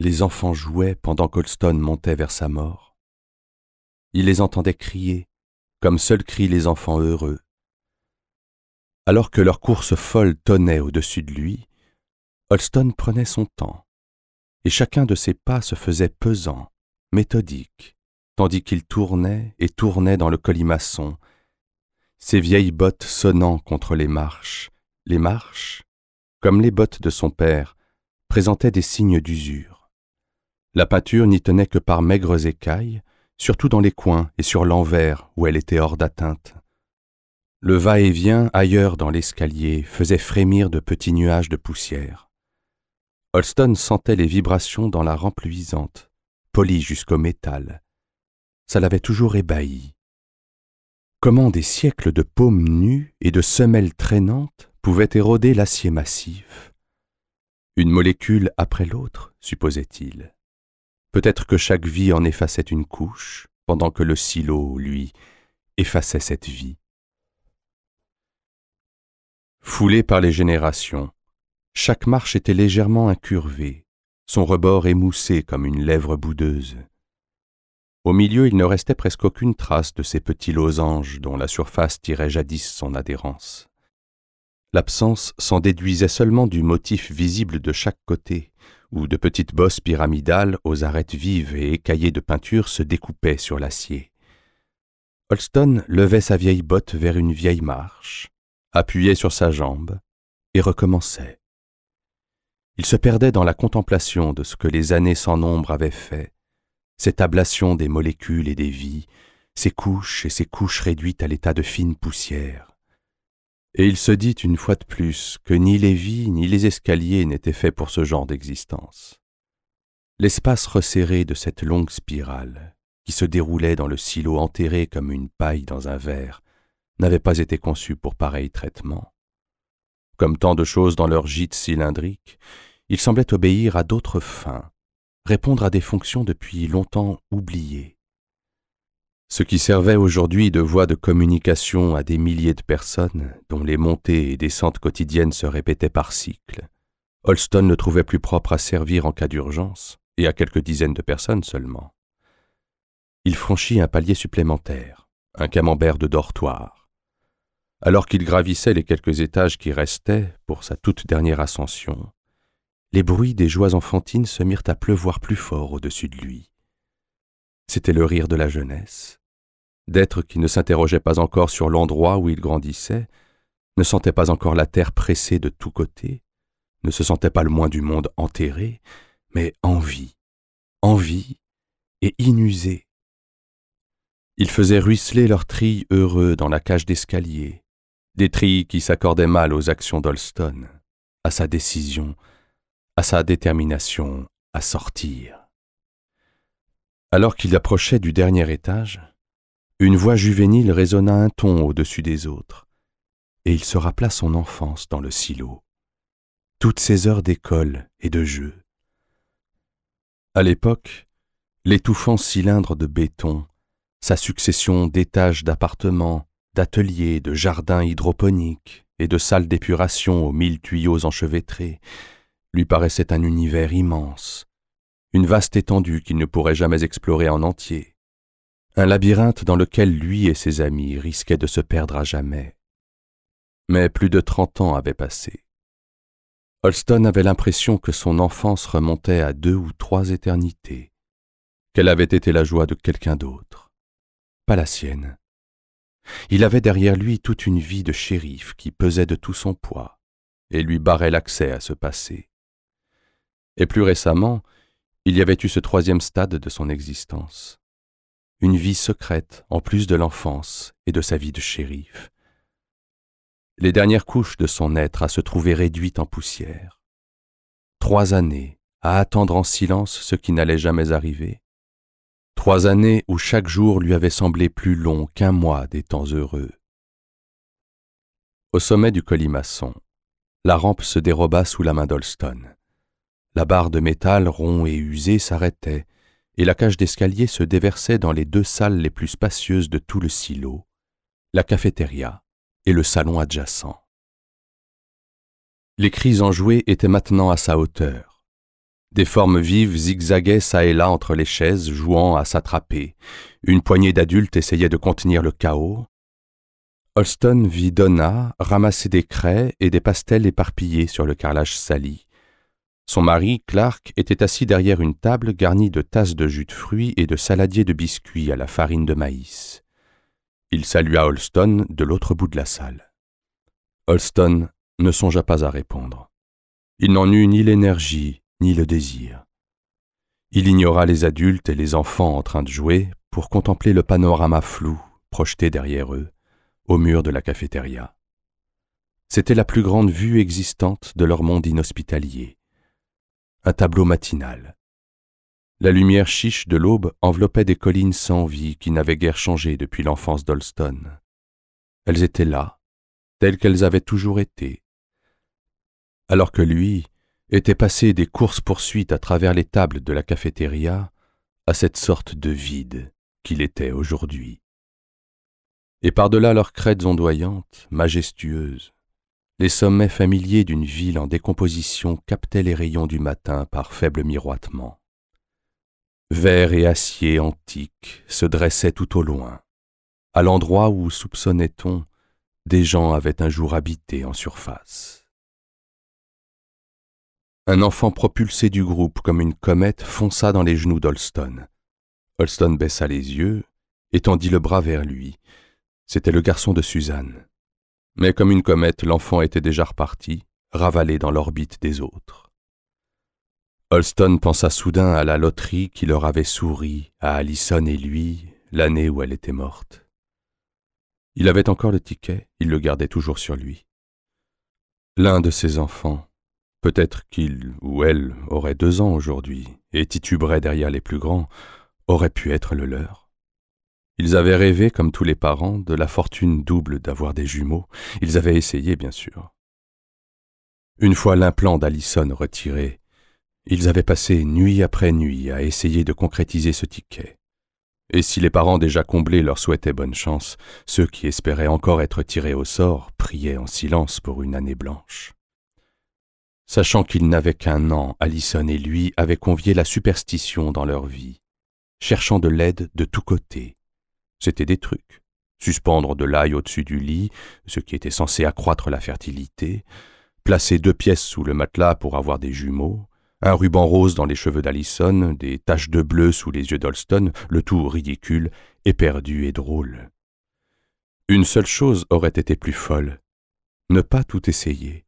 les enfants jouaient pendant qu'Holston montait vers sa mort. Il les entendait crier, comme seuls crient les enfants heureux. Alors que leur course folle tonnait au-dessus de lui, Holston prenait son temps, et chacun de ses pas se faisait pesant, méthodique, tandis qu'il tournait et tournait dans le colimaçon, ses vieilles bottes sonnant contre les marches, les marches, comme les bottes de son père, présentaient des signes d'usure. La peinture n'y tenait que par maigres écailles, surtout dans les coins et sur l'envers où elle était hors d'atteinte. Le va-et-vient ailleurs dans l'escalier faisait frémir de petits nuages de poussière. Holston sentait les vibrations dans la rampe luisante, polie jusqu'au métal. Ça l'avait toujours ébahi. Comment des siècles de paumes nues et de semelles traînantes pouvaient éroder l'acier massif? Une molécule après l'autre, supposait-il. Peut-être que chaque vie en effaçait une couche, pendant que le silo, lui, effaçait cette vie. Foulé par les générations, chaque marche était légèrement incurvée, son rebord émoussé comme une lèvre boudeuse. Au milieu, il ne restait presque aucune trace de ces petits losanges dont la surface tirait jadis son adhérence. L'absence s'en déduisait seulement du motif visible de chaque côté, où de petites bosses pyramidales aux arêtes vives et écaillées de peinture se découpaient sur l'acier. Holston levait sa vieille botte vers une vieille marche, appuyait sur sa jambe et recommençait. Il se perdait dans la contemplation de ce que les années sans nombre avaient fait, cette ablation des molécules et des vies, ces couches et ces couches réduites à l'état de fine poussière. Et il se dit une fois de plus que ni les vies ni les escaliers n'étaient faits pour ce genre d'existence. L'espace resserré de cette longue spirale, qui se déroulait dans le silo enterré comme une paille dans un verre, n'avait pas été conçu pour pareil traitement. Comme tant de choses dans leur gîte cylindrique, il semblait obéir à d'autres fins, répondre à des fonctions depuis longtemps oubliées. Ce qui servait aujourd'hui de voie de communication à des milliers de personnes, dont les montées et descentes quotidiennes se répétaient par cycle, Holston le trouvait plus propre à servir en cas d'urgence, et à quelques dizaines de personnes seulement. Il franchit un palier supplémentaire, un camembert de dortoir. Alors qu'il gravissait les quelques étages qui restaient pour sa toute dernière ascension, les bruits des joies enfantines se mirent à pleuvoir plus fort au-dessus de lui. C'était le rire de la jeunesse, d'êtres qui ne s'interrogeaient pas encore sur l'endroit où ils grandissaient, ne sentaient pas encore la terre pressée de tous côtés, ne se sentaient pas le moins du monde enterré, mais en vie, en vie et inusés. Ils faisaient ruisseler leurs trilles heureux dans la cage d'escalier, des trilles qui s'accordaient mal aux actions d'Holston, à sa décision, à sa détermination à sortir. Alors qu'il approchait du dernier étage, une voix juvénile résonna un ton au-dessus des autres, et il se rappela son enfance dans le silo, toutes ses heures d'école et de jeu. À l'époque, l'étouffant cylindre de béton, sa succession d'étages d'appartements, d'ateliers, de jardins hydroponiques et de salles d'épuration aux mille tuyaux enchevêtrés, lui paraissait un univers immense, une vaste étendue qu'il ne pourrait jamais explorer en entier, un labyrinthe dans lequel lui et ses amis risquaient de se perdre à jamais. Mais plus de trente ans avaient passé. Holston avait l'impression que son enfance remontait à deux ou trois éternités, qu'elle avait été la joie de quelqu'un d'autre, pas la sienne. Il avait derrière lui toute une vie de shérif qui pesait de tout son poids et lui barrait l'accès à ce passé. Et plus récemment, il y avait eu ce troisième stade de son existence. Une vie secrète en plus de l'enfance et de sa vie de shérif. Les dernières couches de son être à se trouver réduites en poussière. Trois années à attendre en silence ce qui n'allait jamais arriver. Trois années où chaque jour lui avait semblé plus long qu'un mois des temps heureux. Au sommet du colimaçon, la rampe se déroba sous la main d'Holston. La barre de métal rond et usé s'arrêtait, et la cage d'escalier se déversait dans les deux salles les plus spacieuses de tout le silo, la cafétéria et le salon adjacent. Les cris enjoués étaient maintenant à sa hauteur. Des formes vives zigzaguaient çà et là entre les chaises, jouant à s'attraper. Une poignée d'adultes essayait de contenir le chaos. Holston vit Donna ramasser des craies et des pastels éparpillés sur le carrelage sali. Son mari, Clark, était assis derrière une table garnie de tasses de jus de fruits et de saladiers de biscuits à la farine de maïs. Il salua Holston de l'autre bout de la salle. Holston ne songea pas à répondre. Il n'en eut ni l'énergie ni le désir. Il ignora les adultes et les enfants en train de jouer pour contempler le panorama flou projeté derrière eux, au mur de la cafétéria. C'était la plus grande vue existante de leur monde inhospitalier un tableau matinal. La lumière chiche de l'aube enveloppait des collines sans vie qui n'avaient guère changé depuis l'enfance d'Olston. Elles étaient là, telles qu'elles avaient toujours été. Alors que lui était passé des courses-poursuites à travers les tables de la cafétéria à cette sorte de vide qu'il était aujourd'hui. Et par-delà leurs crêtes ondoyantes, majestueuses, les sommets familiers d'une ville en décomposition captaient les rayons du matin par faible miroitement. Verre et acier antiques se dressaient tout au loin, à l'endroit où, soupçonnait-on, des gens avaient un jour habité en surface. Un enfant propulsé du groupe comme une comète fonça dans les genoux d'Holston. Holston baissa les yeux, étendit le bras vers lui. C'était le garçon de Suzanne. Mais comme une comète, l'enfant était déjà reparti, ravalé dans l'orbite des autres. Holston pensa soudain à la loterie qui leur avait souri, à Allison et lui, l'année où elle était morte. Il avait encore le ticket, il le gardait toujours sur lui. L'un de ses enfants, peut-être qu'il ou elle aurait deux ans aujourd'hui et tituberait derrière les plus grands, aurait pu être le leur. Ils avaient rêvé, comme tous les parents, de la fortune double d'avoir des jumeaux. Ils avaient essayé, bien sûr. Une fois l'implant d'Allison retiré, ils avaient passé nuit après nuit à essayer de concrétiser ce ticket. Et si les parents déjà comblés leur souhaitaient bonne chance, ceux qui espéraient encore être tirés au sort priaient en silence pour une année blanche. Sachant qu'ils n'avaient qu'un an, Allison et lui avaient convié la superstition dans leur vie, cherchant de l'aide de tous côtés, c'était des trucs. Suspendre de l'ail au-dessus du lit, ce qui était censé accroître la fertilité, placer deux pièces sous le matelas pour avoir des jumeaux, un ruban rose dans les cheveux d'Allison, des taches de bleu sous les yeux d'Olston, le tout ridicule, éperdu et drôle. Une seule chose aurait été plus folle, ne pas tout essayer,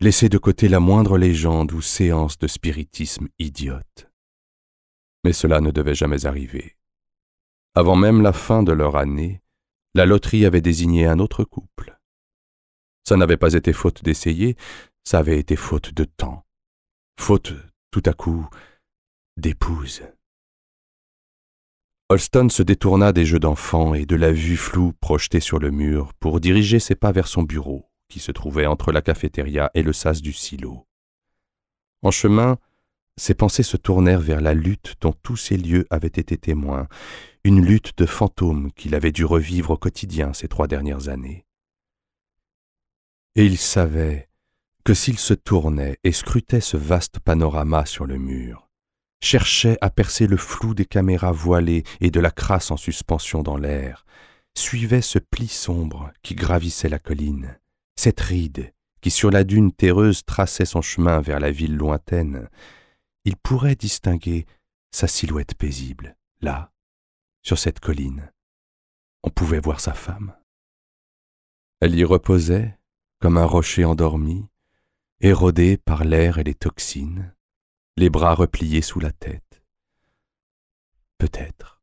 laisser de côté la moindre légende ou séance de spiritisme idiote. Mais cela ne devait jamais arriver. Avant même la fin de leur année, la loterie avait désigné un autre couple. Ça n'avait pas été faute d'essayer, ça avait été faute de temps. Faute, tout à coup, d'épouse. Holston se détourna des jeux d'enfants et de la vue floue projetée sur le mur pour diriger ses pas vers son bureau, qui se trouvait entre la cafétéria et le sas du silo. En chemin, ses pensées se tournèrent vers la lutte dont tous ces lieux avaient été témoins, une lutte de fantômes qu'il avait dû revivre au quotidien ces trois dernières années. Et il savait que s'il se tournait et scrutait ce vaste panorama sur le mur, cherchait à percer le flou des caméras voilées et de la crasse en suspension dans l'air, suivait ce pli sombre qui gravissait la colline, cette ride qui sur la dune terreuse traçait son chemin vers la ville lointaine, il pourrait distinguer sa silhouette paisible, là, sur cette colline. On pouvait voir sa femme. Elle y reposait, comme un rocher endormi, érodée par l'air et les toxines, les bras repliés sous la tête. Peut-être.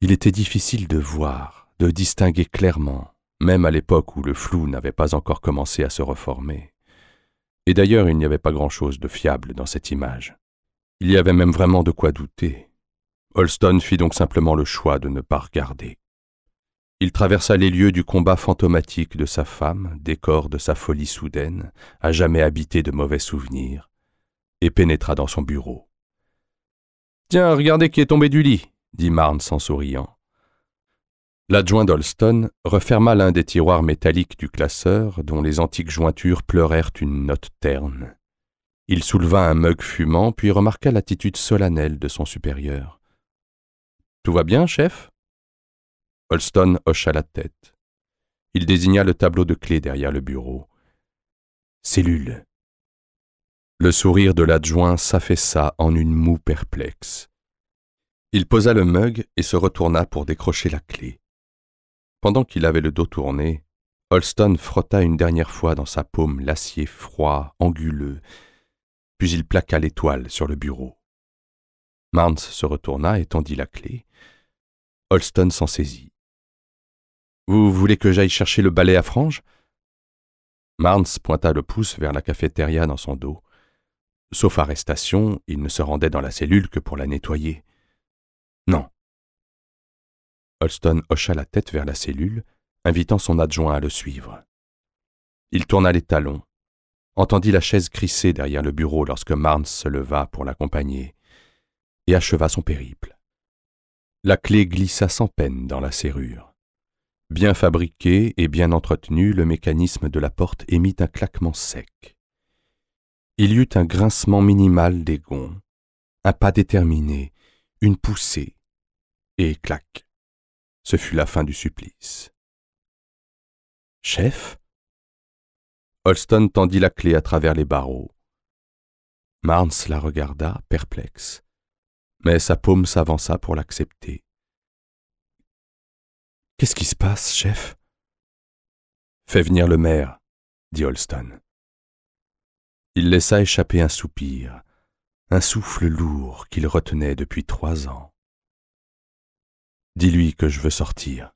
Il était difficile de voir, de distinguer clairement, même à l'époque où le flou n'avait pas encore commencé à se reformer. Et d'ailleurs, il n'y avait pas grand-chose de fiable dans cette image. Il y avait même vraiment de quoi douter. Holston fit donc simplement le choix de ne pas regarder. Il traversa les lieux du combat fantomatique de sa femme, décor de sa folie soudaine, à jamais habité de mauvais souvenirs, et pénétra dans son bureau. Tiens, regardez qui est tombé du lit, dit Marne en souriant. L'adjoint d'Holston referma l'un des tiroirs métalliques du classeur, dont les antiques jointures pleurèrent une note terne. Il souleva un mug fumant, puis remarqua l'attitude solennelle de son supérieur. Tout va bien, chef? Holston hocha la tête. Il désigna le tableau de clé derrière le bureau. Cellule. Le sourire de l'adjoint s'affaissa en une moue perplexe. Il posa le mug et se retourna pour décrocher la clé. Pendant qu'il avait le dos tourné, Holston frotta une dernière fois dans sa paume l'acier froid, anguleux, puis il plaqua l'étoile sur le bureau. Marnes se retourna et tendit la clé. Holston s'en saisit. Vous voulez que j'aille chercher le balai à franges? Marnes pointa le pouce vers la cafétéria dans son dos. Sauf arrestation, il ne se rendait dans la cellule que pour la nettoyer. Non. Holston hocha la tête vers la cellule, invitant son adjoint à le suivre. Il tourna les talons, entendit la chaise crisser derrière le bureau lorsque Marnes se leva pour l'accompagner, et acheva son périple. La clé glissa sans peine dans la serrure. Bien fabriqué et bien entretenu, le mécanisme de la porte émit un claquement sec. Il y eut un grincement minimal des gonds, un pas déterminé, une poussée, et clac. Ce fut la fin du supplice. Chef? Holston tendit la clé à travers les barreaux. Marnes la regarda, perplexe, mais sa paume s'avança pour l'accepter. Qu'est-ce qui se passe, chef? Fais venir le maire, dit Holston. Il laissa échapper un soupir, un souffle lourd qu'il retenait depuis trois ans. Dis-lui que je veux sortir.